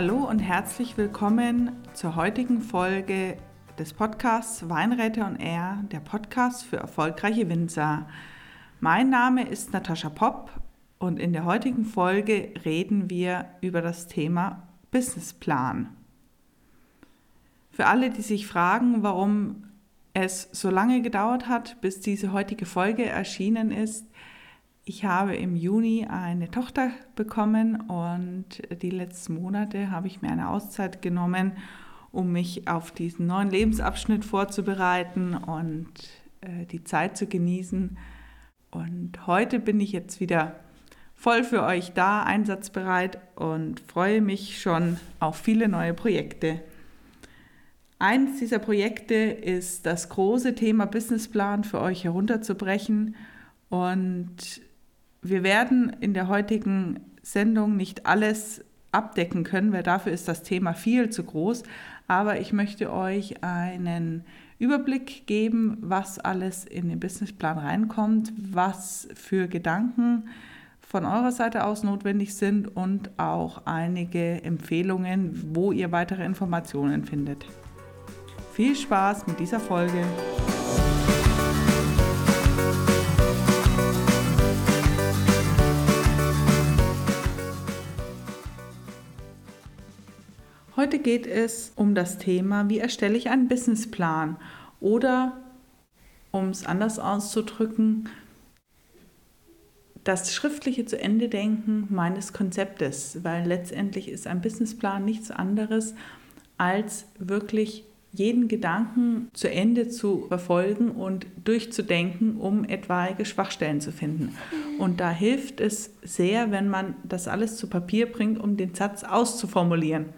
Hallo und herzlich willkommen zur heutigen Folge des Podcasts Weinräte und Air, der Podcast für erfolgreiche Winzer. Mein Name ist Natascha Popp und in der heutigen Folge reden wir über das Thema Businessplan. Für alle, die sich fragen, warum es so lange gedauert hat, bis diese heutige Folge erschienen ist, ich habe im Juni eine Tochter bekommen und die letzten Monate habe ich mir eine Auszeit genommen, um mich auf diesen neuen Lebensabschnitt vorzubereiten und äh, die Zeit zu genießen. Und heute bin ich jetzt wieder voll für euch da, einsatzbereit und freue mich schon auf viele neue Projekte. Eins dieser Projekte ist das große Thema Businessplan für euch herunterzubrechen und wir werden in der heutigen Sendung nicht alles abdecken können, weil dafür ist das Thema viel zu groß. Aber ich möchte euch einen Überblick geben, was alles in den Businessplan reinkommt, was für Gedanken von eurer Seite aus notwendig sind und auch einige Empfehlungen, wo ihr weitere Informationen findet. Viel Spaß mit dieser Folge! Heute geht es um das Thema, wie erstelle ich einen Businessplan oder, um es anders auszudrücken, das schriftliche zu Ende denken meines Konzeptes, weil letztendlich ist ein Businessplan nichts anderes als wirklich jeden Gedanken zu Ende zu verfolgen und durchzudenken, um etwaige Schwachstellen zu finden. Und da hilft es sehr, wenn man das alles zu Papier bringt, um den Satz auszuformulieren.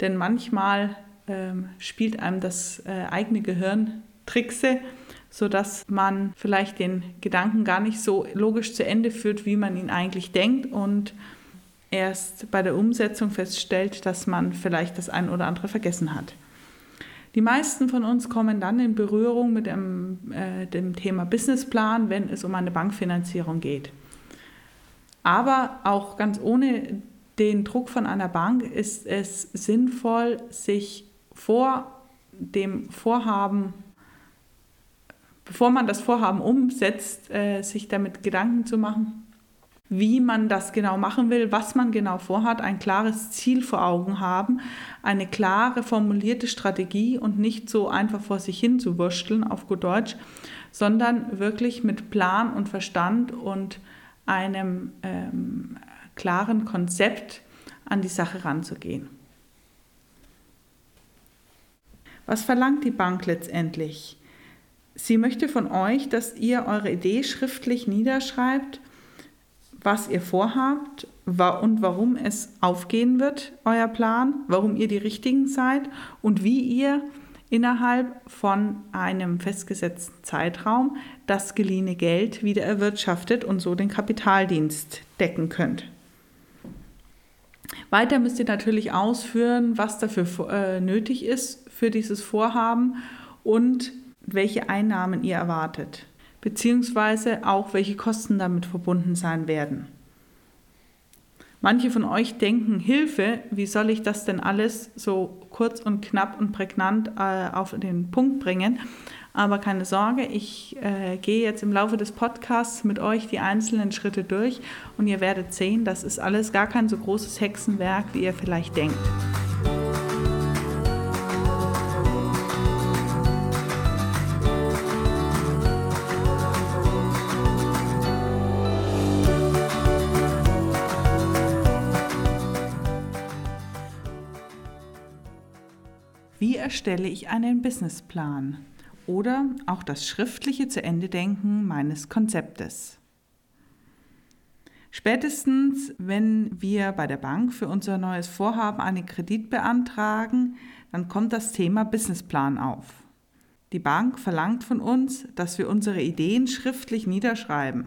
Denn manchmal ähm, spielt einem das äh, eigene Gehirn Trickse, sodass man vielleicht den Gedanken gar nicht so logisch zu Ende führt, wie man ihn eigentlich denkt und erst bei der Umsetzung feststellt, dass man vielleicht das ein oder andere vergessen hat. Die meisten von uns kommen dann in Berührung mit dem, äh, dem Thema Businessplan, wenn es um eine Bankfinanzierung geht. Aber auch ganz ohne den Druck von einer Bank ist es sinnvoll, sich vor dem Vorhaben, bevor man das Vorhaben umsetzt, äh, sich damit Gedanken zu machen, wie man das genau machen will, was man genau vorhat, ein klares Ziel vor Augen haben, eine klare formulierte Strategie und nicht so einfach vor sich hin zu wursteln auf gut Deutsch, sondern wirklich mit Plan und Verstand und einem ähm, klaren Konzept an die Sache ranzugehen. Was verlangt die Bank letztendlich? Sie möchte von euch, dass ihr eure Idee schriftlich niederschreibt, was ihr vorhabt und warum es aufgehen wird, euer Plan, warum ihr die Richtigen seid und wie ihr innerhalb von einem festgesetzten Zeitraum das geliehene Geld wieder erwirtschaftet und so den Kapitaldienst decken könnt. Weiter müsst ihr natürlich ausführen, was dafür äh, nötig ist für dieses Vorhaben und welche Einnahmen ihr erwartet, beziehungsweise auch welche Kosten damit verbunden sein werden. Manche von euch denken, Hilfe, wie soll ich das denn alles so kurz und knapp und prägnant äh, auf den Punkt bringen? Aber keine Sorge, ich äh, gehe jetzt im Laufe des Podcasts mit euch die einzelnen Schritte durch und ihr werdet sehen, das ist alles gar kein so großes Hexenwerk, wie ihr vielleicht denkt. Wie erstelle ich einen Businessplan? Oder auch das schriftliche zu Ende denken meines Konzeptes. Spätestens, wenn wir bei der Bank für unser neues Vorhaben einen Kredit beantragen, dann kommt das Thema Businessplan auf. Die Bank verlangt von uns, dass wir unsere Ideen schriftlich niederschreiben.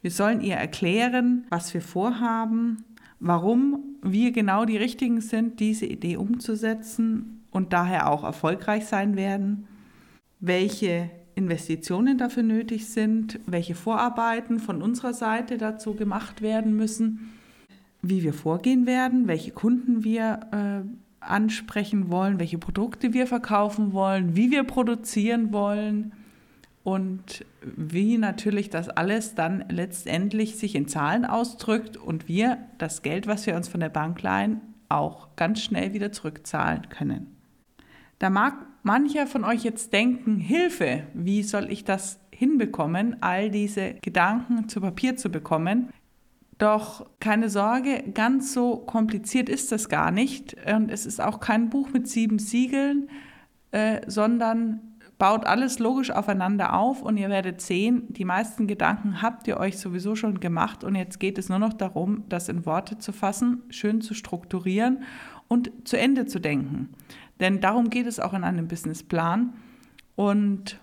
Wir sollen ihr erklären, was wir vorhaben, warum wir genau die Richtigen sind, diese Idee umzusetzen und daher auch erfolgreich sein werden welche Investitionen dafür nötig sind, welche Vorarbeiten von unserer Seite dazu gemacht werden müssen. wie wir vorgehen werden, welche Kunden wir äh, ansprechen wollen, welche Produkte wir verkaufen wollen, wie wir produzieren wollen und wie natürlich das alles dann letztendlich sich in Zahlen ausdrückt und wir das Geld, was wir uns von der Bank leihen, auch ganz schnell wieder zurückzahlen können. Da mag mancher von euch jetzt denken, Hilfe, wie soll ich das hinbekommen, all diese Gedanken zu Papier zu bekommen? Doch keine Sorge, ganz so kompliziert ist das gar nicht. Und es ist auch kein Buch mit sieben Siegeln, äh, sondern baut alles logisch aufeinander auf und ihr werdet sehen, die meisten Gedanken habt ihr euch sowieso schon gemacht und jetzt geht es nur noch darum, das in Worte zu fassen, schön zu strukturieren und zu Ende zu denken. Denn darum geht es auch in einem Businessplan. Und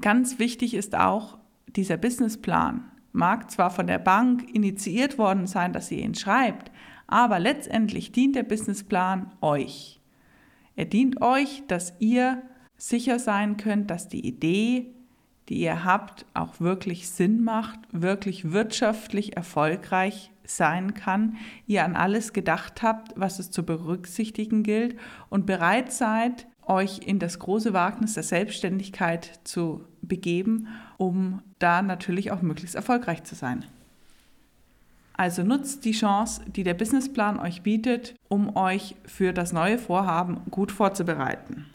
ganz wichtig ist auch dieser Businessplan mag zwar von der Bank initiiert worden sein, dass ihr ihn schreibt, aber letztendlich dient der Businessplan euch. Er dient euch, dass ihr sicher sein könnt, dass die Idee, die ihr habt, auch wirklich Sinn macht, wirklich wirtschaftlich erfolgreich sein kann, ihr an alles gedacht habt, was es zu berücksichtigen gilt und bereit seid, euch in das große Wagnis der Selbstständigkeit zu begeben, um da natürlich auch möglichst erfolgreich zu sein. Also nutzt die Chance, die der Businessplan euch bietet, um euch für das neue Vorhaben gut vorzubereiten.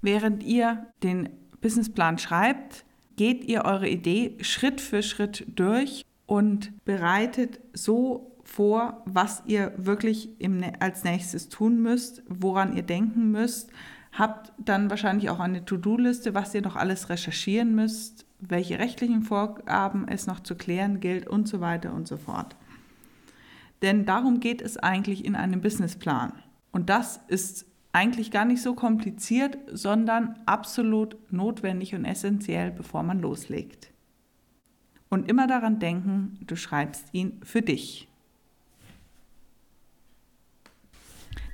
Während ihr den Businessplan schreibt, geht ihr eure Idee Schritt für Schritt durch und bereitet so vor, was ihr wirklich im, als nächstes tun müsst, woran ihr denken müsst. Habt dann wahrscheinlich auch eine To-Do-Liste, was ihr noch alles recherchieren müsst, welche rechtlichen Vorgaben es noch zu klären gilt und so weiter und so fort. Denn darum geht es eigentlich in einem Businessplan. Und das ist eigentlich gar nicht so kompliziert, sondern absolut notwendig und essentiell, bevor man loslegt. Und immer daran denken, du schreibst ihn für dich.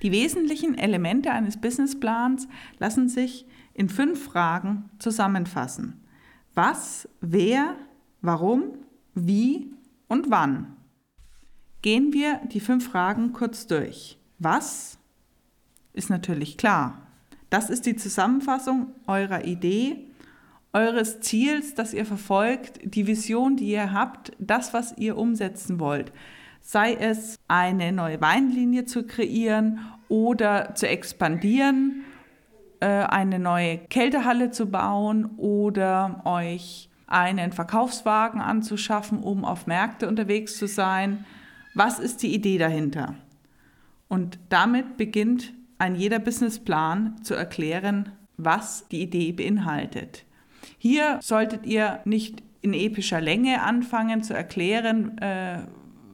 Die wesentlichen Elemente eines Businessplans lassen sich in fünf Fragen zusammenfassen. Was, wer, warum, wie und wann. Gehen wir die fünf Fragen kurz durch. Was ist natürlich klar. Das ist die Zusammenfassung eurer Idee, eures Ziels, das ihr verfolgt, die Vision, die ihr habt, das, was ihr umsetzen wollt sei es eine neue Weinlinie zu kreieren oder zu expandieren, äh, eine neue Kältehalle zu bauen oder euch einen Verkaufswagen anzuschaffen, um auf Märkte unterwegs zu sein. Was ist die Idee dahinter? Und damit beginnt ein jeder Businessplan zu erklären, was die Idee beinhaltet. Hier solltet ihr nicht in epischer Länge anfangen zu erklären, äh,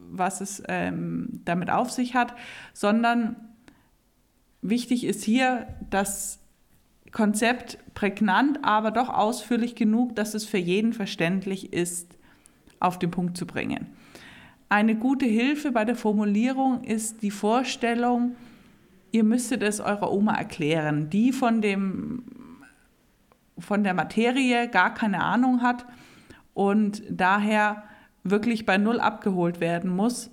was es ähm, damit auf sich hat, sondern wichtig ist hier das Konzept prägnant, aber doch ausführlich genug, dass es für jeden verständlich ist, auf den Punkt zu bringen. Eine gute Hilfe bei der Formulierung ist die Vorstellung, ihr müsstet es eurer Oma erklären, die von, dem, von der Materie gar keine Ahnung hat und daher wirklich bei Null abgeholt werden muss,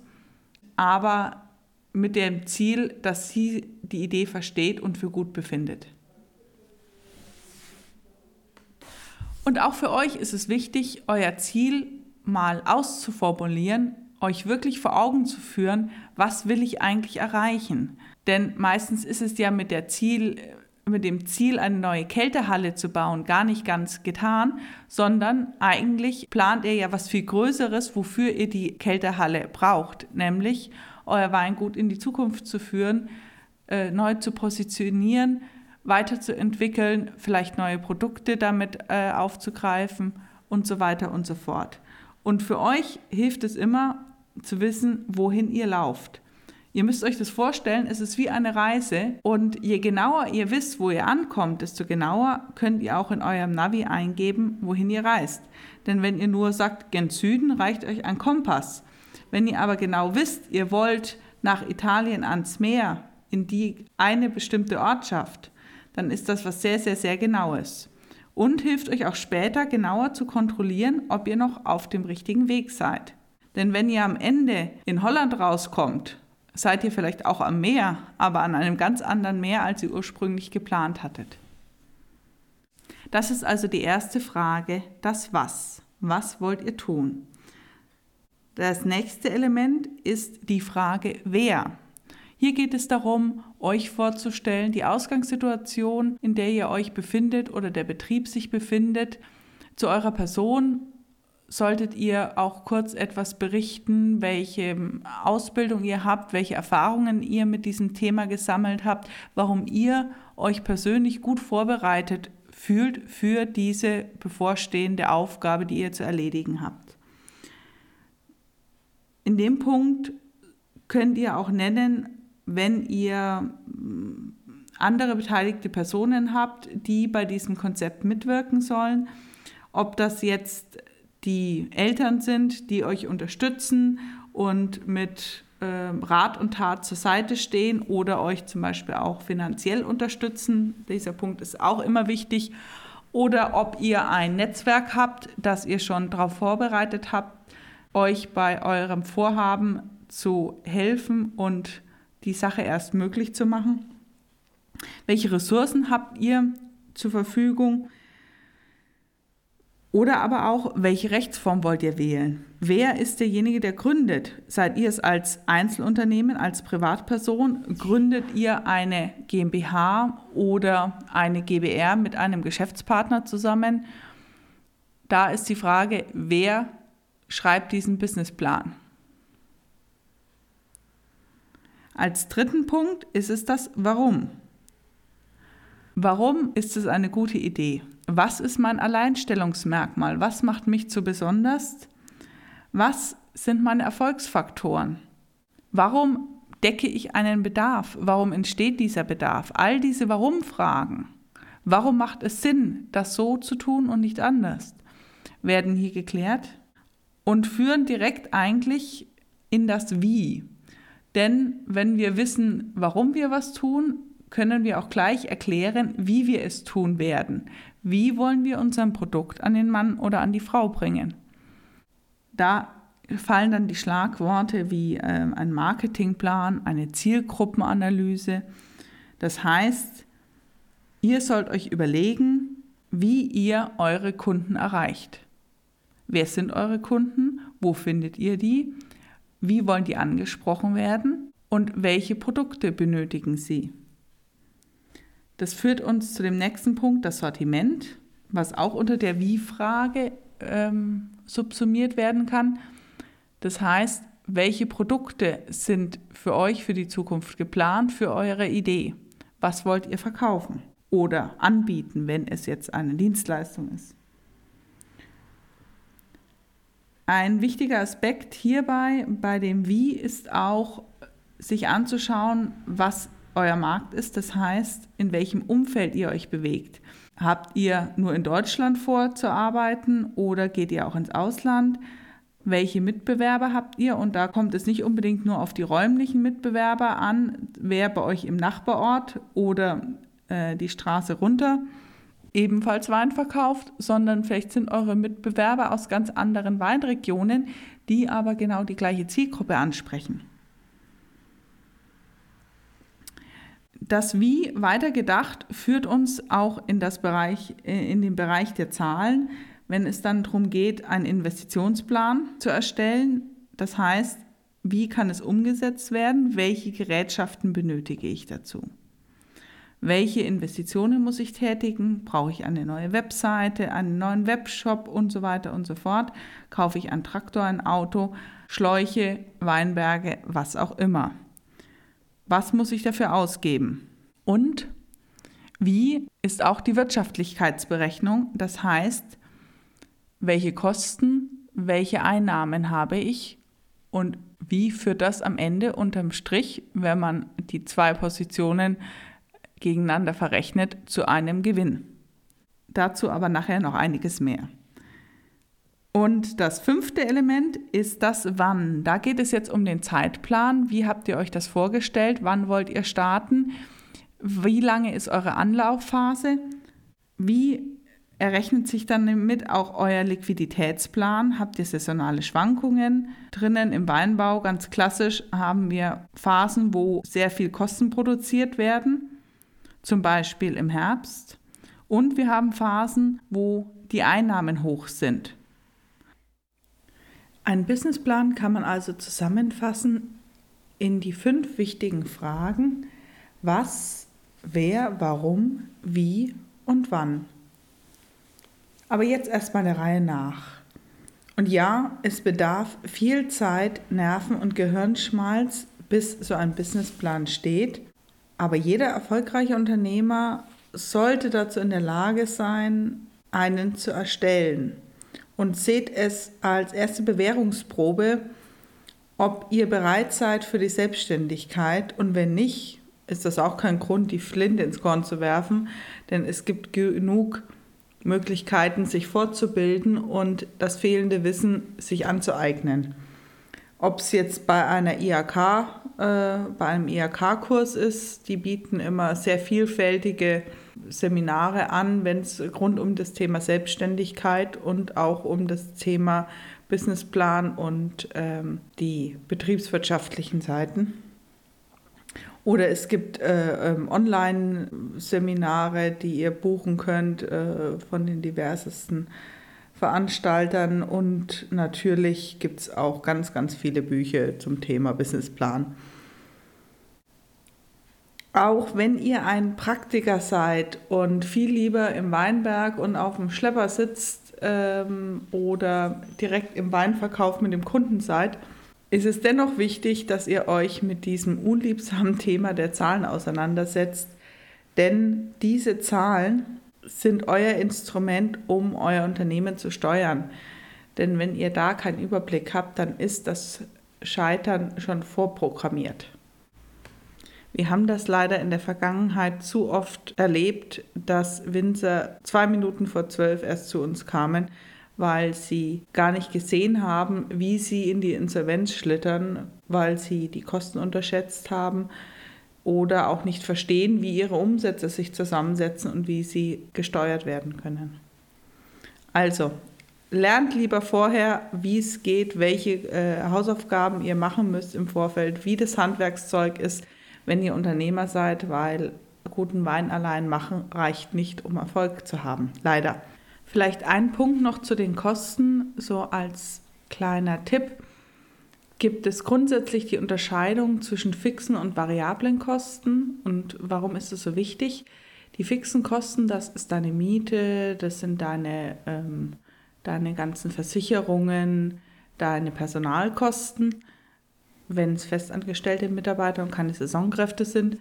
aber mit dem Ziel, dass sie die Idee versteht und für gut befindet. Und auch für euch ist es wichtig, euer Ziel mal auszuformulieren, euch wirklich vor Augen zu führen, was will ich eigentlich erreichen. Denn meistens ist es ja mit Ziel, mit dem Ziel, eine neue Kältehalle zu bauen, gar nicht ganz getan, sondern eigentlich plant ihr ja was viel Größeres, wofür ihr die Kältehalle braucht, nämlich euer Weingut in die Zukunft zu führen, äh, neu zu positionieren, weiterzuentwickeln, vielleicht neue Produkte damit äh, aufzugreifen und so weiter und so fort. Und für euch hilft es immer zu wissen, wohin ihr lauft. Ihr müsst euch das vorstellen, es ist wie eine Reise und je genauer ihr wisst, wo ihr ankommt, desto genauer könnt ihr auch in eurem Navi eingeben, wohin ihr reist. Denn wenn ihr nur sagt, gen Süden, reicht euch ein Kompass. Wenn ihr aber genau wisst, ihr wollt nach Italien ans Meer, in die eine bestimmte Ortschaft, dann ist das was sehr, sehr, sehr genaues. Und hilft euch auch später genauer zu kontrollieren, ob ihr noch auf dem richtigen Weg seid. Denn wenn ihr am Ende in Holland rauskommt, seid ihr vielleicht auch am Meer, aber an einem ganz anderen Meer, als ihr ursprünglich geplant hattet. Das ist also die erste Frage, das Was. Was wollt ihr tun? Das nächste Element ist die Frage Wer. Hier geht es darum, euch vorzustellen, die Ausgangssituation, in der ihr euch befindet oder der Betrieb sich befindet. Zu eurer Person solltet ihr auch kurz etwas berichten, welche Ausbildung ihr habt, welche Erfahrungen ihr mit diesem Thema gesammelt habt, warum ihr euch persönlich gut vorbereitet fühlt für diese bevorstehende Aufgabe, die ihr zu erledigen habt. In dem Punkt könnt ihr auch nennen, wenn ihr mm, andere beteiligte Personen habt, die bei diesem Konzept mitwirken sollen, ob das jetzt die Eltern sind, die euch unterstützen und mit äh, Rat und Tat zur Seite stehen oder euch zum Beispiel auch finanziell unterstützen. Dieser Punkt ist auch immer wichtig. Oder ob ihr ein Netzwerk habt, das ihr schon darauf vorbereitet habt, euch bei eurem Vorhaben zu helfen und die Sache erst möglich zu machen? Welche Ressourcen habt ihr zur Verfügung? Oder aber auch, welche Rechtsform wollt ihr wählen? Wer ist derjenige, der gründet? Seid ihr es als Einzelunternehmen, als Privatperson? Gründet ihr eine GmbH oder eine GBR mit einem Geschäftspartner zusammen? Da ist die Frage, wer schreibt diesen Businessplan? Als dritten Punkt ist es das Warum. Warum ist es eine gute Idee? Was ist mein Alleinstellungsmerkmal? Was macht mich zu besonders? Was sind meine Erfolgsfaktoren? Warum decke ich einen Bedarf? Warum entsteht dieser Bedarf? All diese Warum-Fragen. Warum macht es Sinn, das so zu tun und nicht anders? Werden hier geklärt und führen direkt eigentlich in das Wie. Denn wenn wir wissen, warum wir was tun, können wir auch gleich erklären, wie wir es tun werden. Wie wollen wir unser Produkt an den Mann oder an die Frau bringen? Da fallen dann die Schlagworte wie äh, ein Marketingplan, eine Zielgruppenanalyse. Das heißt, ihr sollt euch überlegen, wie ihr eure Kunden erreicht. Wer sind eure Kunden? Wo findet ihr die? Wie wollen die angesprochen werden? Und welche Produkte benötigen sie? Das führt uns zu dem nächsten Punkt, das Sortiment, was auch unter der Wie-Frage ähm, subsumiert werden kann. Das heißt, welche Produkte sind für euch für die Zukunft geplant, für eure Idee? Was wollt ihr verkaufen oder anbieten, wenn es jetzt eine Dienstleistung ist? Ein wichtiger Aspekt hierbei bei dem Wie ist auch, sich anzuschauen, was euer Markt ist, das heißt, in welchem Umfeld ihr euch bewegt. Habt ihr nur in Deutschland vor zu arbeiten oder geht ihr auch ins Ausland? Welche Mitbewerber habt ihr? Und da kommt es nicht unbedingt nur auf die räumlichen Mitbewerber an, wer bei euch im Nachbarort oder äh, die Straße runter ebenfalls Wein verkauft, sondern vielleicht sind eure Mitbewerber aus ganz anderen Weinregionen, die aber genau die gleiche Zielgruppe ansprechen. Das Wie weitergedacht führt uns auch in, das Bereich, äh, in den Bereich der Zahlen, wenn es dann darum geht, einen Investitionsplan zu erstellen. Das heißt, wie kann es umgesetzt werden? Welche Gerätschaften benötige ich dazu? welche Investitionen muss ich tätigen, brauche ich eine neue Webseite, einen neuen Webshop und so weiter und so fort, kaufe ich einen Traktor, ein Auto, Schläuche, Weinberge, was auch immer. Was muss ich dafür ausgeben? Und wie ist auch die Wirtschaftlichkeitsberechnung? Das heißt, welche Kosten, welche Einnahmen habe ich und wie führt das am Ende unterm Strich, wenn man die zwei Positionen gegeneinander verrechnet zu einem Gewinn. Dazu aber nachher noch einiges mehr. Und das fünfte Element ist das Wann. Da geht es jetzt um den Zeitplan. Wie habt ihr euch das vorgestellt? Wann wollt ihr starten? Wie lange ist eure Anlaufphase? Wie errechnet sich dann mit auch euer Liquiditätsplan. Habt ihr saisonale Schwankungen drinnen im Weinbau? Ganz klassisch haben wir Phasen, wo sehr viel Kosten produziert werden, zum Beispiel im Herbst. Und wir haben Phasen, wo die Einnahmen hoch sind. Ein Businessplan kann man also zusammenfassen in die fünf wichtigen Fragen, was, wer, warum, wie und wann. Aber jetzt erstmal der Reihe nach. Und ja, es bedarf viel Zeit, Nerven und Gehirnschmalz, bis so ein Businessplan steht. Aber jeder erfolgreiche Unternehmer sollte dazu in der Lage sein, einen zu erstellen. Und seht es als erste Bewährungsprobe, ob ihr bereit seid für die Selbstständigkeit. Und wenn nicht, ist das auch kein Grund, die Flinte ins Korn zu werfen, denn es gibt genug Möglichkeiten, sich fortzubilden und das fehlende Wissen sich anzueignen. Ob es jetzt bei einer IHK, äh, bei einem IHK-Kurs ist, die bieten immer sehr vielfältige Seminare an, wenn es rund um das Thema Selbstständigkeit und auch um das Thema Businessplan und ähm, die betriebswirtschaftlichen Seiten oder es gibt äh, ähm, Online-Seminare, die ihr buchen könnt äh, von den diversesten Veranstaltern. Und natürlich gibt es auch ganz, ganz viele Bücher zum Thema Businessplan. Auch wenn ihr ein Praktiker seid und viel lieber im Weinberg und auf dem Schlepper sitzt ähm, oder direkt im Weinverkauf mit dem Kunden seid, ist es dennoch wichtig, dass ihr euch mit diesem unliebsamen Thema der Zahlen auseinandersetzt, denn diese Zahlen sind euer Instrument, um euer Unternehmen zu steuern. Denn wenn ihr da keinen Überblick habt, dann ist das Scheitern schon vorprogrammiert. Wir haben das leider in der Vergangenheit zu oft erlebt, dass Winzer zwei Minuten vor zwölf erst zu uns kamen, weil sie gar nicht gesehen haben, wie sie in die Insolvenz schlittern, weil sie die Kosten unterschätzt haben oder auch nicht verstehen, wie ihre Umsätze sich zusammensetzen und wie sie gesteuert werden können. Also, lernt lieber vorher, wie es geht, welche äh, Hausaufgaben ihr machen müsst im Vorfeld, wie das Handwerkszeug ist, wenn ihr Unternehmer seid, weil guten Wein allein machen reicht nicht, um Erfolg zu haben. Leider. Vielleicht ein Punkt noch zu den Kosten, so als kleiner Tipp. Gibt es grundsätzlich die Unterscheidung zwischen fixen und variablen Kosten? Und warum ist es so wichtig? Die fixen Kosten, das ist deine Miete, das sind deine, ähm, deine ganzen Versicherungen, deine Personalkosten, wenn es festangestellte Mitarbeiter und keine Saisonkräfte sind,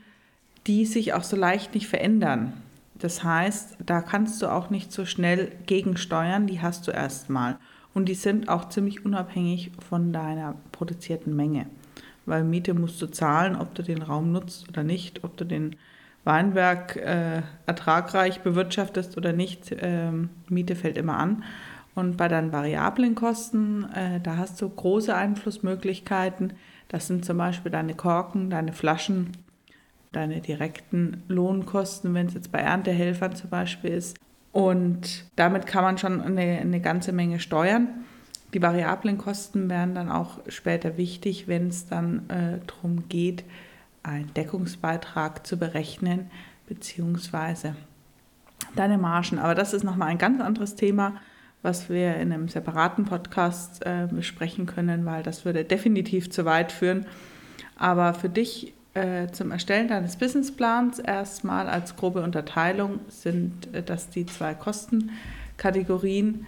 die sich auch so leicht nicht verändern. Das heißt, da kannst du auch nicht so schnell gegensteuern, die hast du erstmal. Und die sind auch ziemlich unabhängig von deiner produzierten Menge. Weil Miete musst du zahlen, ob du den Raum nutzt oder nicht, ob du den Weinberg äh, ertragreich bewirtschaftest oder nicht. Ähm, Miete fällt immer an. Und bei deinen variablen Kosten, äh, da hast du große Einflussmöglichkeiten. Das sind zum Beispiel deine Korken, deine Flaschen, deine direkten Lohnkosten, wenn es jetzt bei Erntehelfern zum Beispiel ist. Und damit kann man schon eine, eine ganze Menge steuern. Die variablen Kosten werden dann auch später wichtig, wenn es dann äh, darum geht, einen Deckungsbeitrag zu berechnen, beziehungsweise deine Margen. Aber das ist nochmal ein ganz anderes Thema, was wir in einem separaten Podcast äh, besprechen können, weil das würde definitiv zu weit führen. Aber für dich äh, zum Erstellen deines Businessplans erstmal als grobe Unterteilung sind äh, das die zwei Kostenkategorien,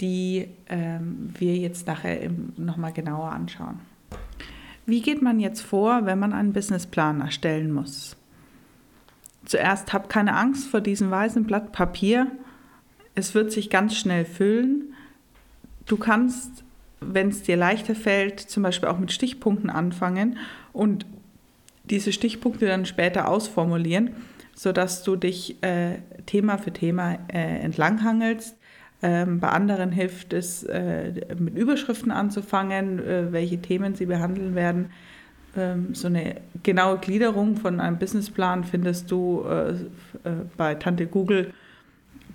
die ähm, wir jetzt nachher nochmal genauer anschauen. Wie geht man jetzt vor, wenn man einen Businessplan erstellen muss? Zuerst hab keine Angst vor diesem weißen Blatt Papier. Es wird sich ganz schnell füllen. Du kannst, wenn es dir leichter fällt, zum Beispiel auch mit Stichpunkten anfangen und diese Stichpunkte dann später ausformulieren, sodass du dich äh, Thema für Thema äh, entlanghangelst. Ähm, bei anderen hilft es, äh, mit Überschriften anzufangen, äh, welche Themen sie behandeln werden. Ähm, so eine genaue Gliederung von einem Businessplan findest du äh, äh, bei Tante Google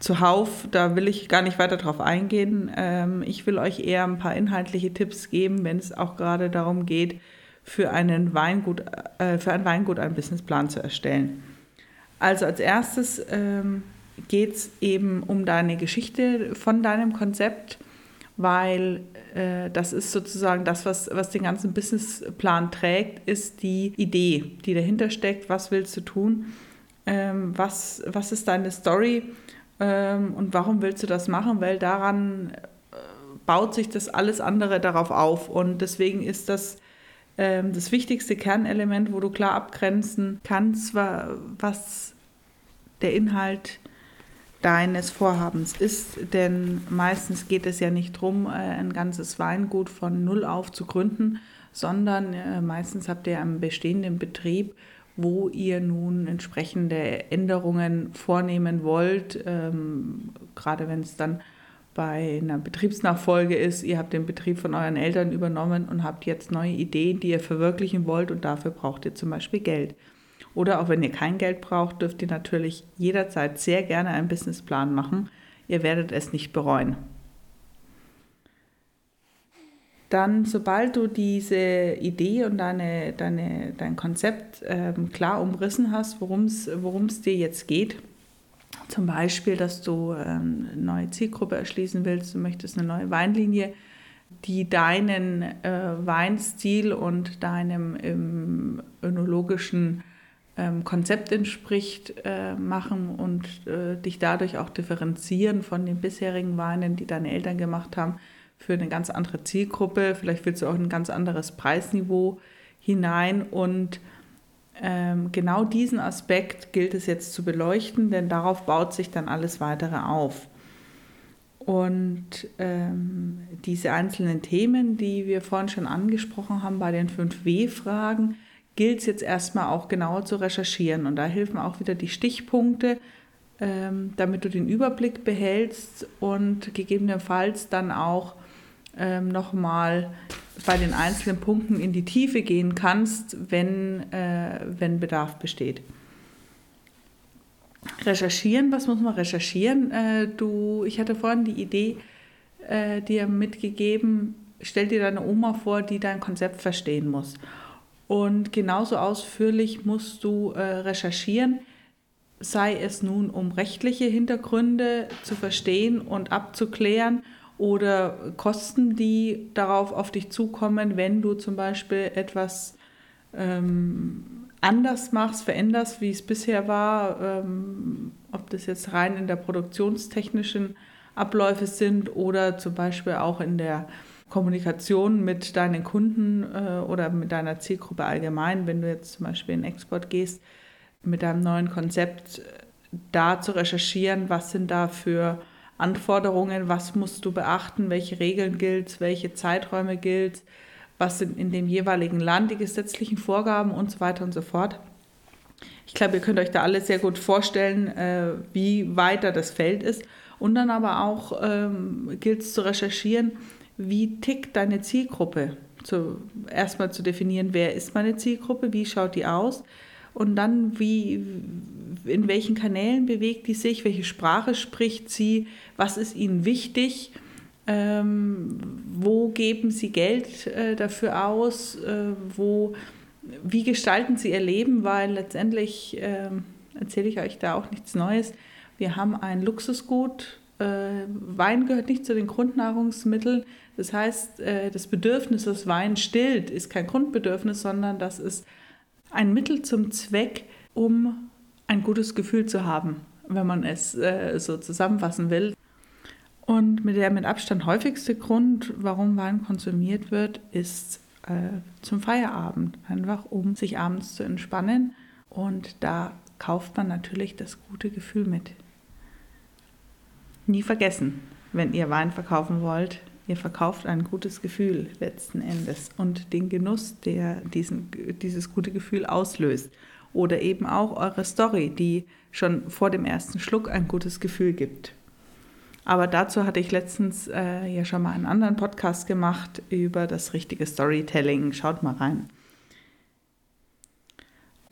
zuhauf, da will ich gar nicht weiter drauf eingehen. Ähm, ich will euch eher ein paar inhaltliche Tipps geben, wenn es auch gerade darum geht, für, einen Weingut, äh, für ein Weingut einen Businessplan zu erstellen. Also als erstes ähm, geht es eben um deine Geschichte von deinem Konzept, weil äh, das ist sozusagen das, was, was den ganzen Businessplan trägt, ist die Idee, die dahinter steckt. Was willst du tun? Ähm, was, was ist deine Story? Ähm, und warum willst du das machen? Weil daran äh, baut sich das alles andere darauf auf. Und deswegen ist das ähm, das wichtigste Kernelement, wo du klar abgrenzen kannst, was der Inhalt deines Vorhabens ist. Denn meistens geht es ja nicht darum, äh, ein ganzes Weingut von Null auf zu gründen, sondern äh, meistens habt ihr einen bestehenden Betrieb, wo ihr nun entsprechende Änderungen vornehmen wollt, ähm, gerade wenn es dann bei einer Betriebsnachfolge ist, ihr habt den Betrieb von euren Eltern übernommen und habt jetzt neue Ideen, die ihr verwirklichen wollt und dafür braucht ihr zum Beispiel Geld. Oder auch wenn ihr kein Geld braucht, dürft ihr natürlich jederzeit sehr gerne einen Businessplan machen. Ihr werdet es nicht bereuen. Dann, sobald du diese Idee und deine, deine, dein Konzept ähm, klar umrissen hast, worum es dir jetzt geht, zum Beispiel, dass du ähm, eine neue Zielgruppe erschließen willst, du möchtest eine neue Weinlinie, die deinen äh, Weinstil und deinem ähm, önologischen ähm, Konzept entspricht, äh, machen und äh, dich dadurch auch differenzieren von den bisherigen Weinen, die deine Eltern gemacht haben, für eine ganz andere Zielgruppe. Vielleicht willst du auch ein ganz anderes Preisniveau hinein und ähm, genau diesen Aspekt gilt es jetzt zu beleuchten, denn darauf baut sich dann alles weitere auf. Und ähm, diese einzelnen Themen, die wir vorhin schon angesprochen haben bei den 5W-Fragen, gilt es jetzt erstmal auch genauer zu recherchieren. Und da helfen auch wieder die Stichpunkte, ähm, damit du den Überblick behältst und gegebenenfalls dann auch ähm, nochmal bei den einzelnen Punkten in die Tiefe gehen kannst, wenn, äh, wenn Bedarf besteht. Recherchieren, was muss man recherchieren? Äh, du, ich hatte vorhin die Idee äh, dir mitgegeben, stell dir deine Oma vor, die dein Konzept verstehen muss. Und genauso ausführlich musst du äh, recherchieren, sei es nun um rechtliche Hintergründe zu verstehen und abzuklären oder Kosten, die darauf auf dich zukommen, wenn du zum Beispiel etwas ähm, anders machst, veränderst, wie es bisher war, ähm, ob das jetzt rein in der produktionstechnischen Abläufe sind oder zum Beispiel auch in der Kommunikation mit deinen Kunden äh, oder mit deiner Zielgruppe allgemein, wenn du jetzt zum Beispiel in Export gehst, mit deinem neuen Konzept äh, da zu recherchieren, was sind da für Anforderungen, was musst du beachten, welche Regeln gilt, welche Zeiträume gilt, was sind in dem jeweiligen Land die gesetzlichen Vorgaben und so weiter und so fort. Ich glaube, ihr könnt euch da alle sehr gut vorstellen, äh, wie weiter das Feld ist. Und dann aber auch ähm, gilt es zu recherchieren, wie tickt deine Zielgruppe. Zu, erstmal zu definieren, wer ist meine Zielgruppe, wie schaut die aus und dann wie, in welchen Kanälen bewegt die sich, welche Sprache spricht sie, was ist ihnen wichtig, ähm, wo geben sie Geld äh, dafür aus, äh, wo, wie gestalten sie ihr Leben, weil letztendlich äh, erzähle ich euch da auch nichts Neues. Wir haben ein Luxusgut. Äh, Wein gehört nicht zu den Grundnahrungsmitteln. Das heißt, äh, das Bedürfnis, das Wein stillt, ist kein Grundbedürfnis, sondern das ist ein Mittel zum Zweck, um ein gutes Gefühl zu haben, wenn man es äh, so zusammenfassen will. Und mit der mit Abstand häufigste Grund, warum Wein konsumiert wird, ist äh, zum Feierabend, einfach um sich abends zu entspannen. Und da kauft man natürlich das gute Gefühl mit. Nie vergessen, wenn ihr Wein verkaufen wollt, ihr verkauft ein gutes Gefühl letzten Endes und den Genuss, der diesen, dieses gute Gefühl auslöst. Oder eben auch eure Story, die schon vor dem ersten Schluck ein gutes Gefühl gibt. Aber dazu hatte ich letztens äh, ja schon mal einen anderen Podcast gemacht über das richtige Storytelling. Schaut mal rein.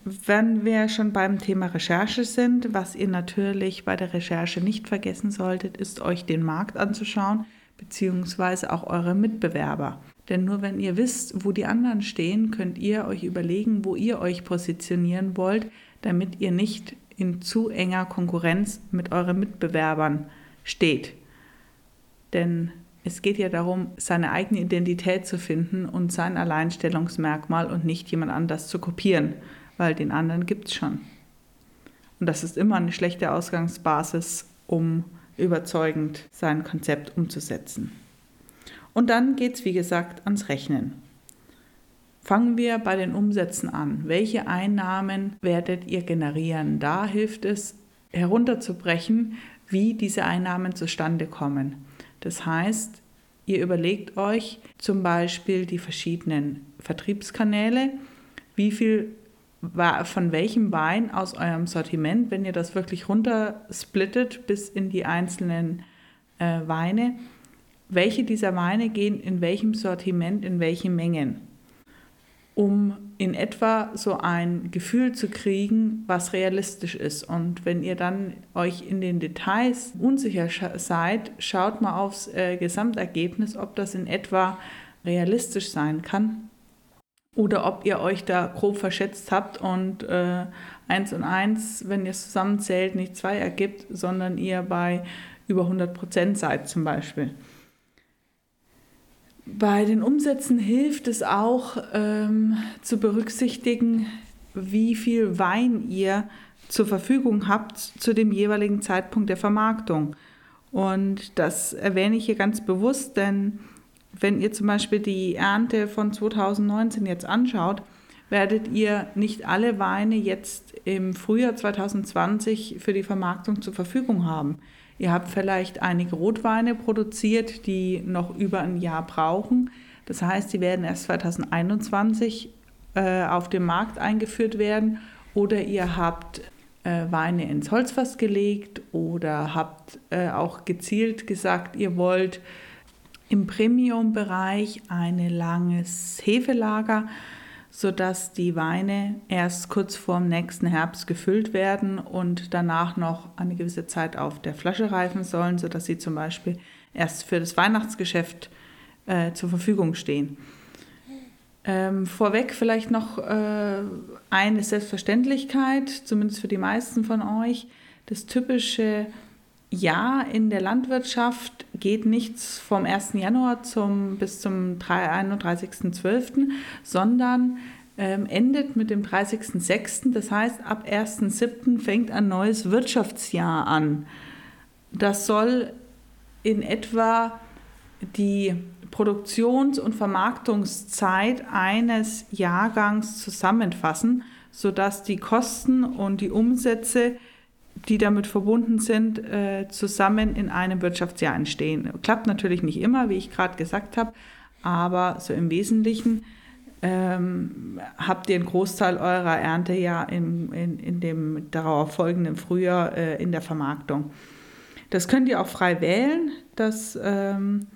wenn wir schon beim Thema Recherche sind, was ihr natürlich bei der Recherche nicht vergessen solltet, ist euch den Markt anzuschauen, beziehungsweise auch eure Mitbewerber. Denn nur wenn ihr wisst, wo die anderen stehen, könnt ihr euch überlegen, wo ihr euch positionieren wollt, damit ihr nicht in zu enger Konkurrenz mit euren Mitbewerbern steht. Denn es geht ja darum, seine eigene Identität zu finden und sein Alleinstellungsmerkmal und nicht jemand anders zu kopieren, weil den anderen gibt es schon. Und das ist immer eine schlechte Ausgangsbasis, um überzeugend sein Konzept umzusetzen. Und dann geht es, wie gesagt, ans Rechnen. Fangen wir bei den Umsätzen an. Welche Einnahmen werdet ihr generieren? Da hilft es herunterzubrechen, wie diese Einnahmen zustande kommen. Das heißt, ihr überlegt euch zum Beispiel die verschiedenen Vertriebskanäle, wie viel von welchem Wein aus eurem Sortiment, wenn ihr das wirklich runtersplittet bis in die einzelnen äh, Weine, welche dieser Weine gehen in welchem Sortiment, in welchen Mengen, um in etwa so ein Gefühl zu kriegen, was realistisch ist. Und wenn ihr dann euch in den Details unsicher seid, schaut mal aufs äh, Gesamtergebnis, ob das in etwa realistisch sein kann oder ob ihr euch da grob verschätzt habt und äh, 1 und 1, wenn ihr es zusammenzählt, nicht 2 ergibt, sondern ihr bei über 100 Prozent seid zum Beispiel. Bei den Umsätzen hilft es auch ähm, zu berücksichtigen, wie viel Wein ihr zur Verfügung habt zu dem jeweiligen Zeitpunkt der Vermarktung. Und das erwähne ich hier ganz bewusst, denn wenn ihr zum Beispiel die Ernte von 2019 jetzt anschaut, werdet ihr nicht alle Weine jetzt im Frühjahr 2020 für die Vermarktung zur Verfügung haben. Ihr habt vielleicht einige Rotweine produziert, die noch über ein Jahr brauchen. Das heißt, die werden erst 2021 äh, auf dem Markt eingeführt werden. Oder ihr habt äh, Weine ins Holzfass gelegt oder habt äh, auch gezielt gesagt, ihr wollt im Premium-Bereich ein langes Hefelager, sodass die Weine erst kurz vorm nächsten Herbst gefüllt werden und danach noch eine gewisse Zeit auf der Flasche reifen sollen, sodass sie zum Beispiel erst für das Weihnachtsgeschäft äh, zur Verfügung stehen. Ähm, vorweg vielleicht noch äh, eine Selbstverständlichkeit, zumindest für die meisten von euch. Das typische ja, in der Landwirtschaft geht nichts vom 1. Januar zum, bis zum 31.12., sondern ähm, endet mit dem 30.06. Das heißt, ab 1.07. fängt ein neues Wirtschaftsjahr an. Das soll in etwa die Produktions- und Vermarktungszeit eines Jahrgangs zusammenfassen, sodass die Kosten und die Umsätze die damit verbunden sind, äh, zusammen in einem Wirtschaftsjahr entstehen. Klappt natürlich nicht immer, wie ich gerade gesagt habe, aber so im Wesentlichen ähm, habt ihr einen Großteil eurer Ernte ja in, in, in dem darauf folgenden Frühjahr äh, in der Vermarktung. Das könnt ihr auch frei wählen. Das ähm,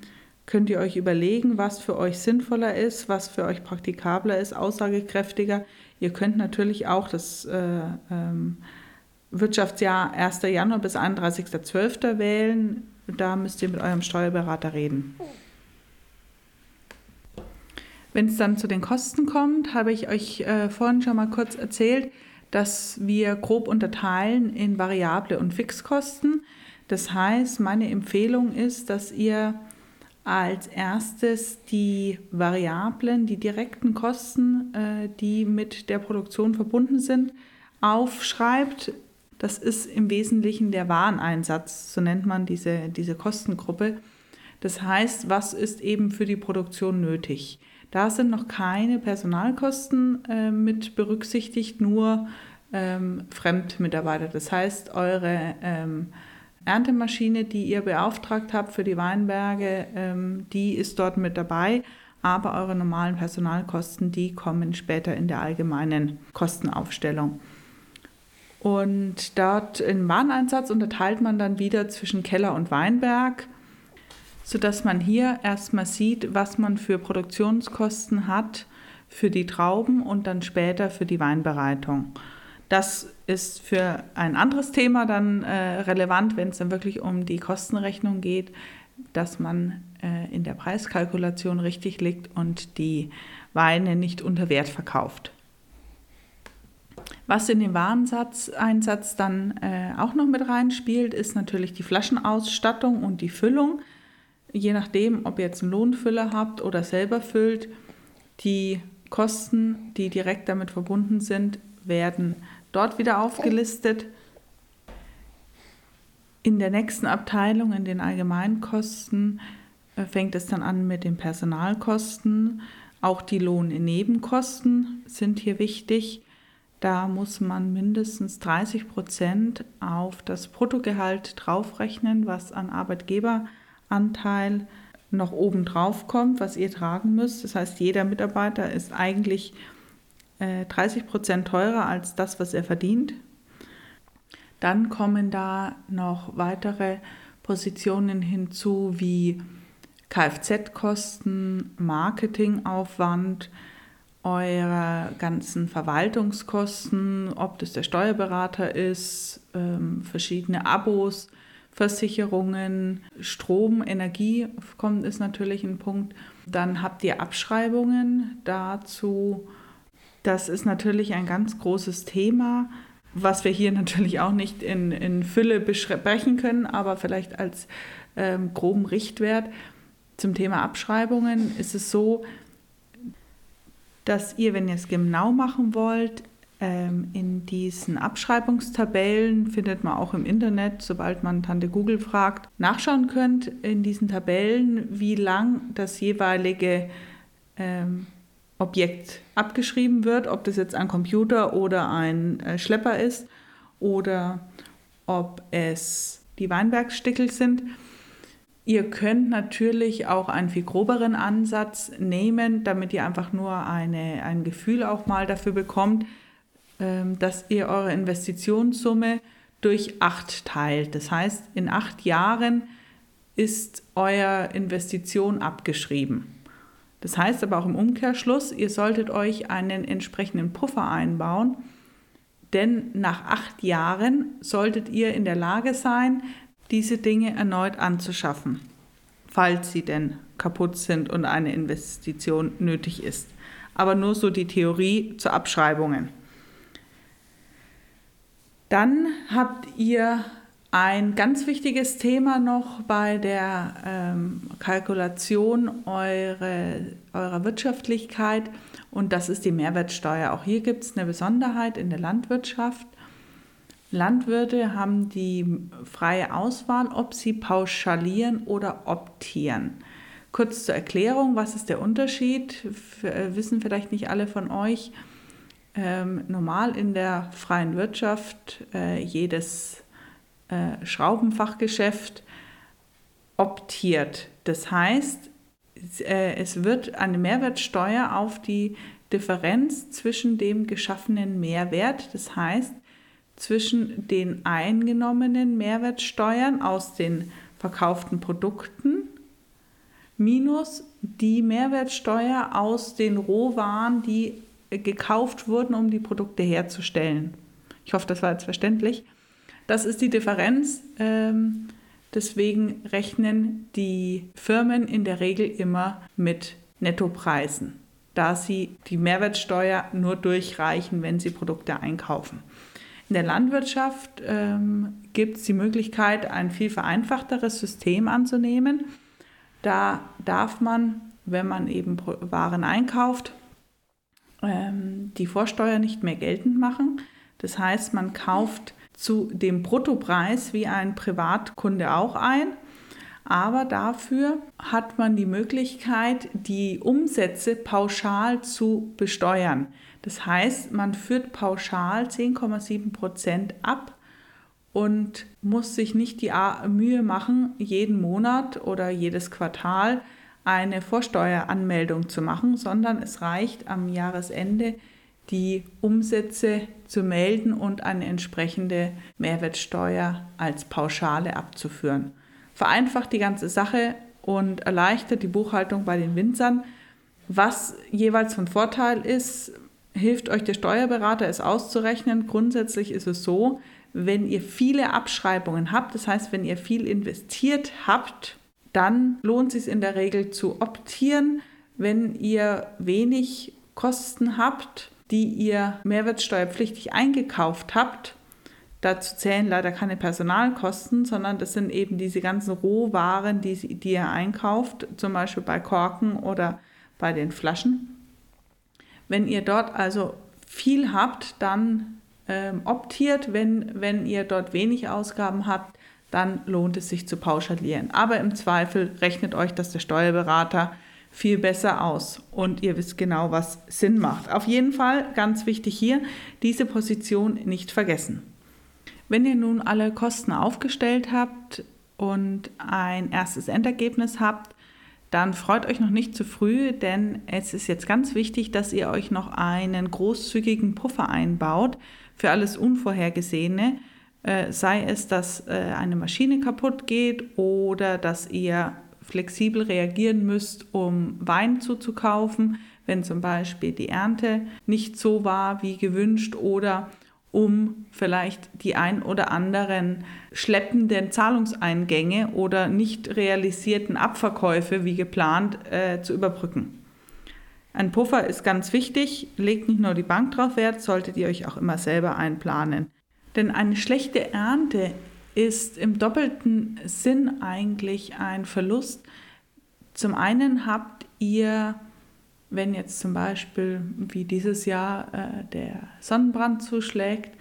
könnt ihr euch überlegen, was für euch sinnvoller ist, was für euch praktikabler ist, aussagekräftiger. Ihr könnt natürlich auch das äh, ähm, Wirtschaftsjahr 1. Januar bis 31.12. wählen. Da müsst ihr mit eurem Steuerberater reden. Wenn es dann zu den Kosten kommt, habe ich euch äh, vorhin schon mal kurz erzählt, dass wir grob unterteilen in variable und Fixkosten. Das heißt, meine Empfehlung ist, dass ihr als erstes die Variablen, die direkten Kosten, äh, die mit der Produktion verbunden sind, aufschreibt das ist im Wesentlichen der Wareneinsatz, so nennt man diese, diese Kostengruppe. Das heißt, was ist eben für die Produktion nötig? Da sind noch keine Personalkosten äh, mit berücksichtigt, nur ähm, Fremdmitarbeiter. Das heißt, eure ähm, Erntemaschine, die ihr beauftragt habt für die Weinberge, ähm, die ist dort mit dabei. Aber eure normalen Personalkosten, die kommen später in der allgemeinen Kostenaufstellung. Und dort im Wareneinsatz unterteilt man dann wieder zwischen Keller und Weinberg, sodass man hier erstmal sieht, was man für Produktionskosten hat für die Trauben und dann später für die Weinbereitung. Das ist für ein anderes Thema dann äh, relevant, wenn es dann wirklich um die Kostenrechnung geht, dass man äh, in der Preiskalkulation richtig liegt und die Weine nicht unter Wert verkauft. Was in den Wareneinsatz dann äh, auch noch mit reinspielt, ist natürlich die Flaschenausstattung und die Füllung. Je nachdem, ob ihr jetzt einen Lohnfüller habt oder selber füllt, die Kosten, die direkt damit verbunden sind, werden dort wieder aufgelistet. In der nächsten Abteilung, in den Allgemeinkosten, äh, fängt es dann an mit den Personalkosten. Auch die Lohnnebenkosten sind hier wichtig. Da muss man mindestens 30 Prozent auf das Bruttogehalt draufrechnen, was an Arbeitgeberanteil noch oben drauf kommt, was ihr tragen müsst. Das heißt, jeder Mitarbeiter ist eigentlich äh, 30 Prozent teurer als das, was er verdient. Dann kommen da noch weitere Positionen hinzu wie Kfz-Kosten, Marketingaufwand, eure ganzen Verwaltungskosten, ob das der Steuerberater ist, ähm, verschiedene Abos, Versicherungen, Strom, Energie kommt, ist natürlich ein Punkt. Dann habt ihr Abschreibungen dazu. Das ist natürlich ein ganz großes Thema, was wir hier natürlich auch nicht in, in Fülle besprechen können, aber vielleicht als ähm, groben Richtwert. Zum Thema Abschreibungen ist es so, dass ihr, wenn ihr es genau machen wollt, ähm, in diesen Abschreibungstabellen findet man auch im Internet, sobald man Tante Google fragt, nachschauen könnt in diesen Tabellen, wie lang das jeweilige ähm, Objekt abgeschrieben wird, ob das jetzt ein Computer oder ein äh, Schlepper ist oder ob es die Weinbergstickel sind. Ihr könnt natürlich auch einen viel groberen Ansatz nehmen, damit ihr einfach nur eine, ein Gefühl auch mal dafür bekommt, ähm, dass ihr eure Investitionssumme durch acht teilt. Das heißt, in acht Jahren ist eure Investition abgeschrieben. Das heißt aber auch im Umkehrschluss, ihr solltet euch einen entsprechenden Puffer einbauen, denn nach acht Jahren solltet ihr in der Lage sein, diese Dinge erneut anzuschaffen, falls sie denn kaputt sind und eine Investition nötig ist. Aber nur so die Theorie zu Abschreibungen. Dann habt ihr ein ganz wichtiges Thema noch bei der ähm, Kalkulation eure, eurer Wirtschaftlichkeit und das ist die Mehrwertsteuer. Auch hier gibt es eine Besonderheit in der Landwirtschaft. Landwirte haben die freie Auswahl, ob sie pauschalieren oder optieren. Kurz zur Erklärung, was ist der Unterschied? Äh, wissen vielleicht nicht alle von euch. Ähm, normal in der freien Wirtschaft äh, jedes äh, Schraubenfachgeschäft optiert. Das heißt, es wird eine Mehrwertsteuer auf die Differenz zwischen dem geschaffenen Mehrwert, das heißt zwischen den eingenommenen Mehrwertsteuern aus den verkauften Produkten minus die Mehrwertsteuer aus den Rohwaren, die gekauft wurden, um die Produkte herzustellen. Ich hoffe, das war jetzt verständlich. Das ist die Differenz. Ähm, deswegen rechnen die Firmen in der Regel immer mit Nettopreisen, da sie die Mehrwertsteuer nur durchreichen, wenn sie Produkte einkaufen. In der Landwirtschaft ähm, gibt es die Möglichkeit, ein viel vereinfachteres System anzunehmen. Da darf man, wenn man eben Waren einkauft, ähm, die Vorsteuer nicht mehr geltend machen. Das heißt, man kauft zu dem Bruttopreis wie ein Privatkunde auch ein. Aber dafür hat man die Möglichkeit, die Umsätze pauschal zu besteuern. Das heißt, man führt pauschal 10,7 Prozent ab und muss sich nicht die Mühe machen, jeden Monat oder jedes Quartal eine Vorsteueranmeldung zu machen, sondern es reicht am Jahresende die Umsätze zu melden und eine entsprechende Mehrwertsteuer als Pauschale abzuführen. Vereinfacht die ganze Sache und erleichtert die Buchhaltung bei den Winzern, Was jeweils von Vorteil ist, hilft euch der Steuerberater, es auszurechnen. Grundsätzlich ist es so, wenn ihr viele Abschreibungen habt, das heißt, wenn ihr viel investiert habt, dann lohnt es sich in der Regel zu optieren. Wenn ihr wenig Kosten habt, die ihr mehrwertsteuerpflichtig eingekauft habt, dazu zählen leider keine Personalkosten, sondern das sind eben diese ganzen Rohwaren, die, die ihr einkauft, zum Beispiel bei Korken oder bei den Flaschen. Wenn ihr dort also viel habt, dann ähm, optiert. Wenn, wenn ihr dort wenig Ausgaben habt, dann lohnt es sich zu pauschalieren. Aber im Zweifel rechnet euch das der Steuerberater viel besser aus und ihr wisst genau, was Sinn macht. Auf jeden Fall ganz wichtig hier, diese Position nicht vergessen. Wenn ihr nun alle Kosten aufgestellt habt und ein erstes Endergebnis habt, dann freut euch noch nicht zu früh, denn es ist jetzt ganz wichtig, dass ihr euch noch einen großzügigen Puffer einbaut für alles Unvorhergesehene. Äh, sei es, dass äh, eine Maschine kaputt geht oder dass ihr flexibel reagieren müsst, um Wein zuzukaufen, wenn zum Beispiel die Ernte nicht so war wie gewünscht oder um vielleicht die ein oder anderen schleppenden Zahlungseingänge oder nicht realisierten Abverkäufe wie geplant äh, zu überbrücken. Ein Puffer ist ganz wichtig, legt nicht nur die Bank drauf Wert, solltet ihr euch auch immer selber einplanen. Denn eine schlechte Ernte ist im doppelten Sinn eigentlich ein Verlust. Zum einen habt ihr, wenn jetzt zum Beispiel wie dieses Jahr äh, der Sonnenbrand zuschlägt,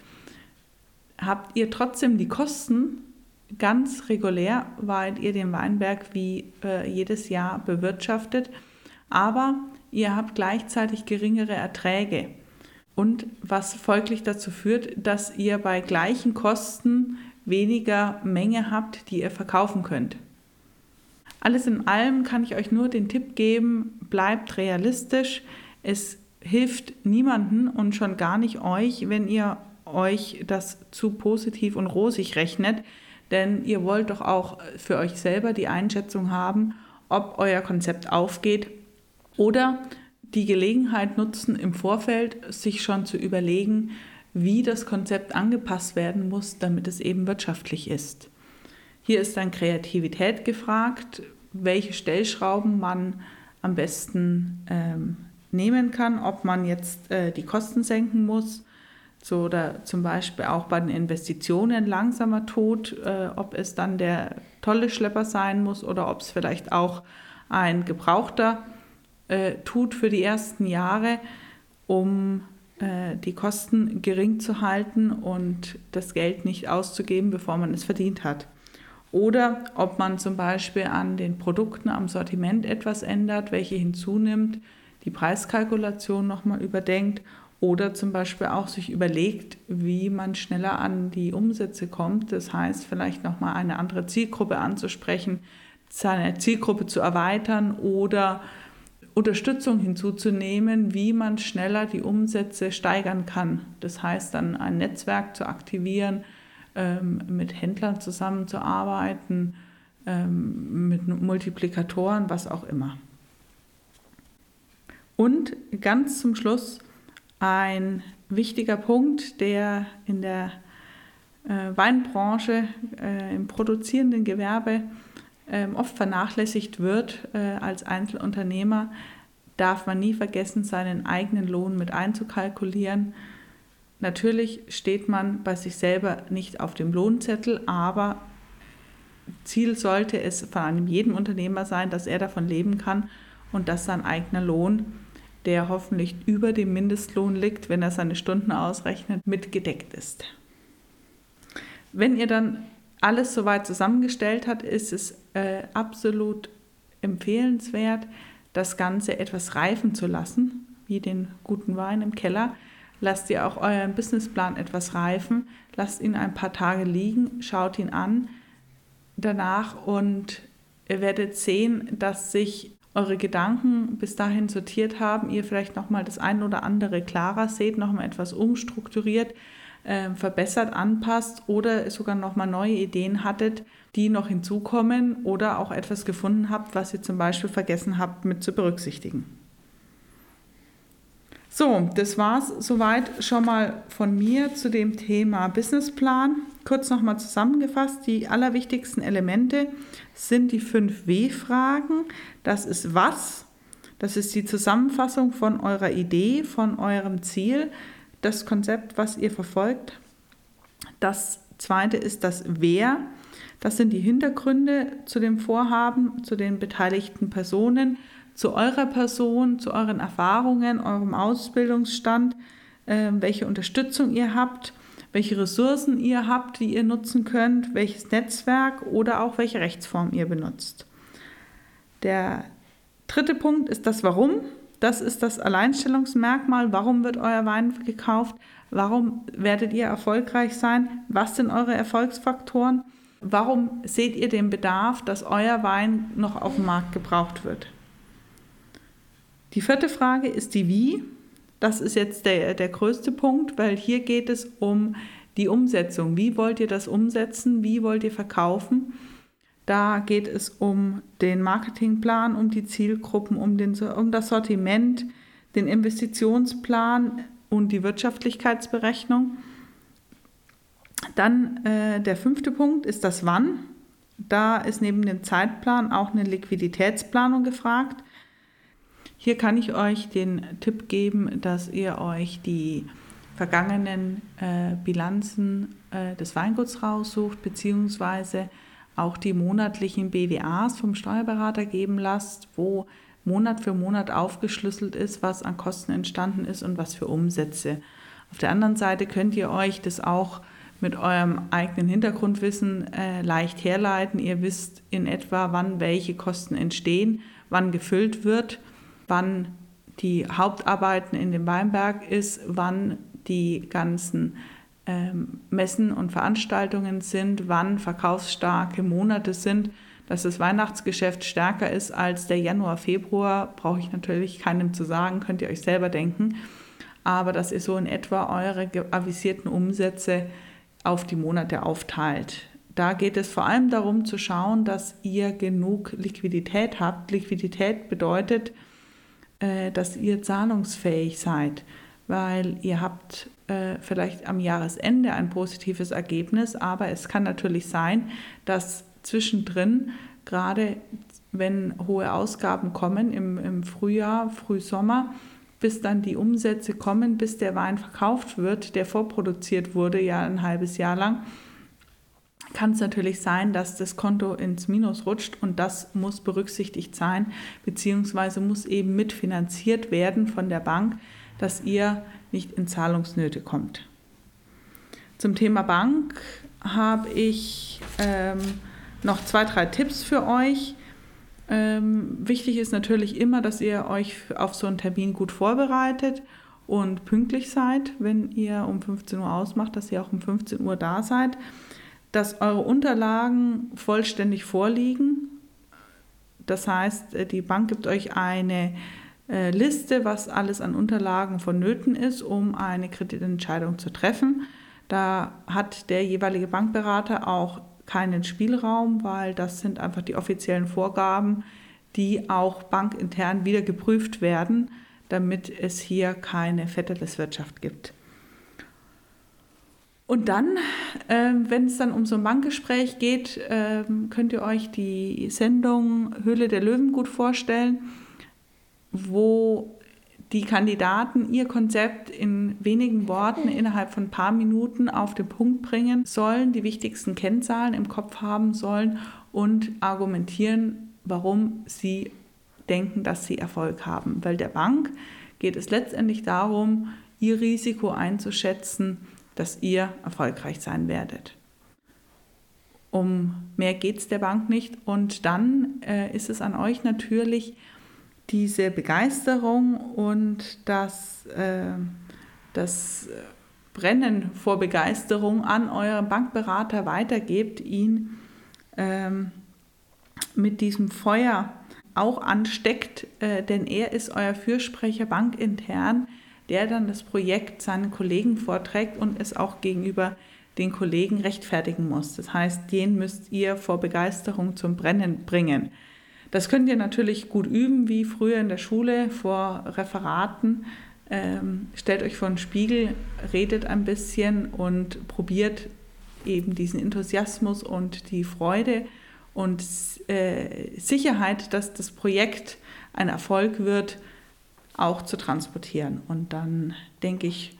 habt ihr trotzdem die Kosten ganz regulär, weil ihr den Weinberg wie äh, jedes Jahr bewirtschaftet, aber ihr habt gleichzeitig geringere Erträge. Und was folglich dazu führt, dass ihr bei gleichen Kosten weniger Menge habt, die ihr verkaufen könnt. Alles in allem kann ich euch nur den Tipp geben, bleibt realistisch. Es hilft niemanden und schon gar nicht euch, wenn ihr euch das zu positiv und rosig rechnet, denn ihr wollt doch auch für euch selber die Einschätzung haben, ob euer Konzept aufgeht oder die Gelegenheit nutzen, im Vorfeld sich schon zu überlegen, wie das Konzept angepasst werden muss, damit es eben wirtschaftlich ist. Hier ist dann Kreativität gefragt, welche Stellschrauben man am besten ähm, nehmen kann, ob man jetzt äh, die Kosten senken muss so oder zum Beispiel auch bei den Investitionen langsamer tut, äh, ob es dann der tolle Schlepper sein muss oder ob es vielleicht auch ein gebrauchter äh, tut für die ersten Jahre, um äh, die Kosten gering zu halten und das Geld nicht auszugeben, bevor man es verdient hat. Oder ob man zum Beispiel an den Produkten, am Sortiment etwas ändert, welche hinzunimmt, die Preiskalkulation nochmal überdenkt oder zum Beispiel auch sich überlegt, wie man schneller an die Umsätze kommt. Das heißt, vielleicht nochmal eine andere Zielgruppe anzusprechen, seine Zielgruppe zu erweitern oder Unterstützung hinzuzunehmen, wie man schneller die Umsätze steigern kann. Das heißt dann ein Netzwerk zu aktivieren, ähm, mit Händlern zusammenzuarbeiten, ähm, mit Multiplikatoren, was auch immer. Und ganz zum Schluss ein wichtiger Punkt, der in der äh, Weinbranche, äh, im produzierenden Gewerbe äh, oft vernachlässigt wird äh, als Einzelunternehmer, darf man nie vergessen, seinen eigenen Lohn mit einzukalkulieren. Natürlich steht man bei sich selber nicht auf dem Lohnzettel, aber Ziel sollte es von einem jeden Unternehmer sein, dass er davon leben kann und dass sein eigener Lohn der hoffentlich über dem Mindestlohn liegt, wenn er seine Stunden ausrechnet, mitgedeckt ist. Wenn ihr dann alles soweit zusammengestellt habt, ist es äh, absolut empfehlenswert, das Ganze etwas reifen zu lassen, wie den guten Wein im Keller. Lasst ihr auch euren Businessplan etwas reifen, lasst ihn ein paar Tage liegen, schaut ihn an danach und ihr werdet sehen, dass sich eure Gedanken bis dahin sortiert haben, ihr vielleicht nochmal das ein oder andere klarer seht, nochmal etwas umstrukturiert, äh, verbessert, anpasst oder sogar nochmal neue Ideen hattet, die noch hinzukommen oder auch etwas gefunden habt, was ihr zum Beispiel vergessen habt mit zu berücksichtigen. So, das war es soweit schon mal von mir zu dem Thema Businessplan. Kurz nochmal zusammengefasst, die allerwichtigsten Elemente sind die fünf W-Fragen. Das ist was, das ist die Zusammenfassung von eurer Idee, von eurem Ziel, das Konzept, was ihr verfolgt. Das zweite ist das Wer. Das sind die Hintergründe zu dem Vorhaben, zu den beteiligten Personen zu eurer Person, zu euren Erfahrungen, eurem Ausbildungsstand, äh, welche Unterstützung ihr habt, welche Ressourcen ihr habt, die ihr nutzen könnt, welches Netzwerk oder auch welche Rechtsform ihr benutzt. Der dritte Punkt ist das Warum. Das ist das Alleinstellungsmerkmal. Warum wird euer Wein gekauft? Warum werdet ihr erfolgreich sein? Was sind eure Erfolgsfaktoren? Warum seht ihr den Bedarf, dass euer Wein noch auf dem Markt gebraucht wird? Die vierte Frage ist die Wie. Das ist jetzt der, der größte Punkt, weil hier geht es um die Umsetzung. Wie wollt ihr das umsetzen? Wie wollt ihr verkaufen? Da geht es um den Marketingplan, um die Zielgruppen, um, den, um das Sortiment, den Investitionsplan und die Wirtschaftlichkeitsberechnung. Dann äh, der fünfte Punkt ist das Wann. Da ist neben dem Zeitplan auch eine Liquiditätsplanung gefragt. Hier kann ich euch den Tipp geben, dass ihr euch die vergangenen äh, Bilanzen äh, des Weinguts raussucht, beziehungsweise auch die monatlichen BWAs vom Steuerberater geben lasst, wo Monat für Monat aufgeschlüsselt ist, was an Kosten entstanden ist und was für Umsätze. Auf der anderen Seite könnt ihr euch das auch mit eurem eigenen Hintergrundwissen äh, leicht herleiten. Ihr wisst in etwa, wann welche Kosten entstehen, wann gefüllt wird wann die Hauptarbeiten in dem Weinberg ist, wann die ganzen ähm, Messen und Veranstaltungen sind, wann verkaufsstarke Monate sind. Dass das Weihnachtsgeschäft stärker ist als der Januar, Februar, brauche ich natürlich keinem zu sagen, könnt ihr euch selber denken. Aber dass ihr so in etwa eure avisierten Umsätze auf die Monate aufteilt. Da geht es vor allem darum zu schauen, dass ihr genug Liquidität habt. Liquidität bedeutet, dass ihr zahlungsfähig seid, weil ihr habt äh, vielleicht am Jahresende ein positives Ergebnis, aber es kann natürlich sein, dass zwischendrin, gerade wenn hohe Ausgaben kommen im, im Frühjahr, Frühsommer, bis dann die Umsätze kommen, bis der Wein verkauft wird, der vorproduziert wurde, ja ein halbes Jahr lang, kann es natürlich sein, dass das Konto ins Minus rutscht und das muss berücksichtigt sein, beziehungsweise muss eben mitfinanziert werden von der Bank, dass ihr nicht in Zahlungsnöte kommt. Zum Thema Bank habe ich ähm, noch zwei, drei Tipps für euch. Ähm, wichtig ist natürlich immer, dass ihr euch auf so einen Termin gut vorbereitet und pünktlich seid, wenn ihr um 15 Uhr ausmacht, dass ihr auch um 15 Uhr da seid dass eure Unterlagen vollständig vorliegen. Das heißt, äh, die Bank gibt euch eine äh, Liste, was alles an Unterlagen vonnöten ist, um eine Kreditentscheidung zu treffen. Da hat der jeweilige Bankberater auch keinen Spielraum, weil das sind einfach die offiziellen Vorgaben, die auch bankintern wieder geprüft werden, damit es hier keine Vetterleswirtschaft gibt. Und dann, äh, wenn es dann um so ein Bankgespräch geht, äh, könnt ihr euch die Sendung Höhle der Löwen gut vorstellen, wo die Kandidaten ihr Konzept in wenigen Worten innerhalb von ein paar Minuten auf den Punkt bringen sollen, die wichtigsten Kennzahlen im Kopf haben sollen und argumentieren, warum sie denken, dass sie Erfolg haben. Weil der Bank geht es letztendlich darum, ihr Risiko einzuschätzen, dass ihr erfolgreich sein werdet. Um mehr geht es der Bank nicht. Und dann äh, ist es an euch natürlich, diese Begeisterung und das, äh, das Brennen vor Begeisterung an euren Bankberater weitergebt, ihn ähm, mit diesem Feuer auch ansteckt, äh, denn er ist euer Fürsprecher bankintern der dann das Projekt seinen Kollegen vorträgt und es auch gegenüber den Kollegen rechtfertigen muss. Das heißt, den müsst ihr vor Begeisterung zum Brennen bringen. Das könnt ihr natürlich gut üben, wie früher in der Schule vor Referaten. ähm, stellt euch vor den Spiegel, redet ein bisschen und probiert eben diesen Enthusiasmus und die Freude und äh, Sicherheit, dass das Projekt ein Erfolg wird, auch zu transportieren. Und dann denke ich,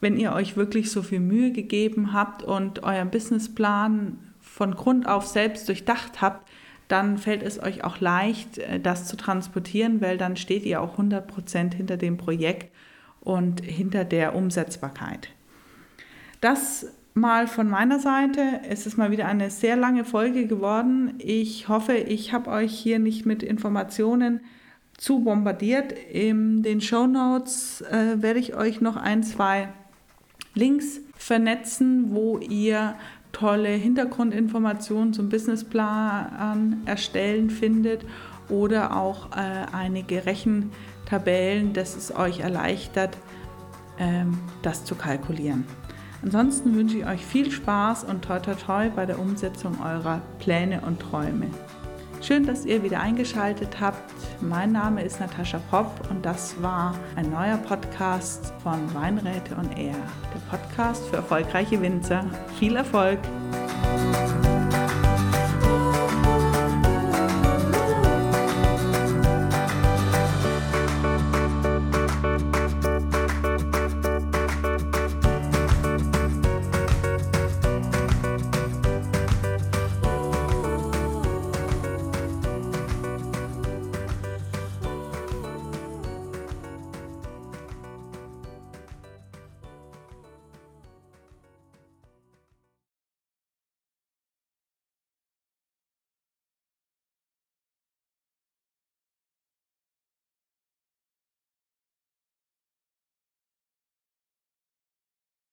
wenn ihr euch wirklich so viel Mühe gegeben habt und euren Businessplan von Grund auf selbst durchdacht habt, dann fällt es euch auch leicht, äh, das zu transportieren, weil dann steht ihr auch 100% hinter dem Projekt und hinter der Umsetzbarkeit. Das mal von meiner Seite. Es ist mal wieder eine sehr lange Folge geworden. Ich hoffe, ich habe euch hier nicht mit Informationen zu bombardiert. In den Show Notes äh, werde ich euch noch ein, zwei Links vernetzen, wo ihr tolle Hintergrundinformationen zum Businessplan erstellen findet oder auch äh, einige Rechentabellen, das es euch erleichtert, ähm, das zu kalkulieren. Ansonsten wünsche ich euch viel Spaß und toi toi toi bei der Umsetzung eurer Pläne und Träume. Schön, dass ihr wieder eingeschaltet habt. Mein Name ist Natascha Popp und das war ein neuer Podcast von Weinräte und Air, der Podcast für erfolgreiche Winzer. Viel Erfolg!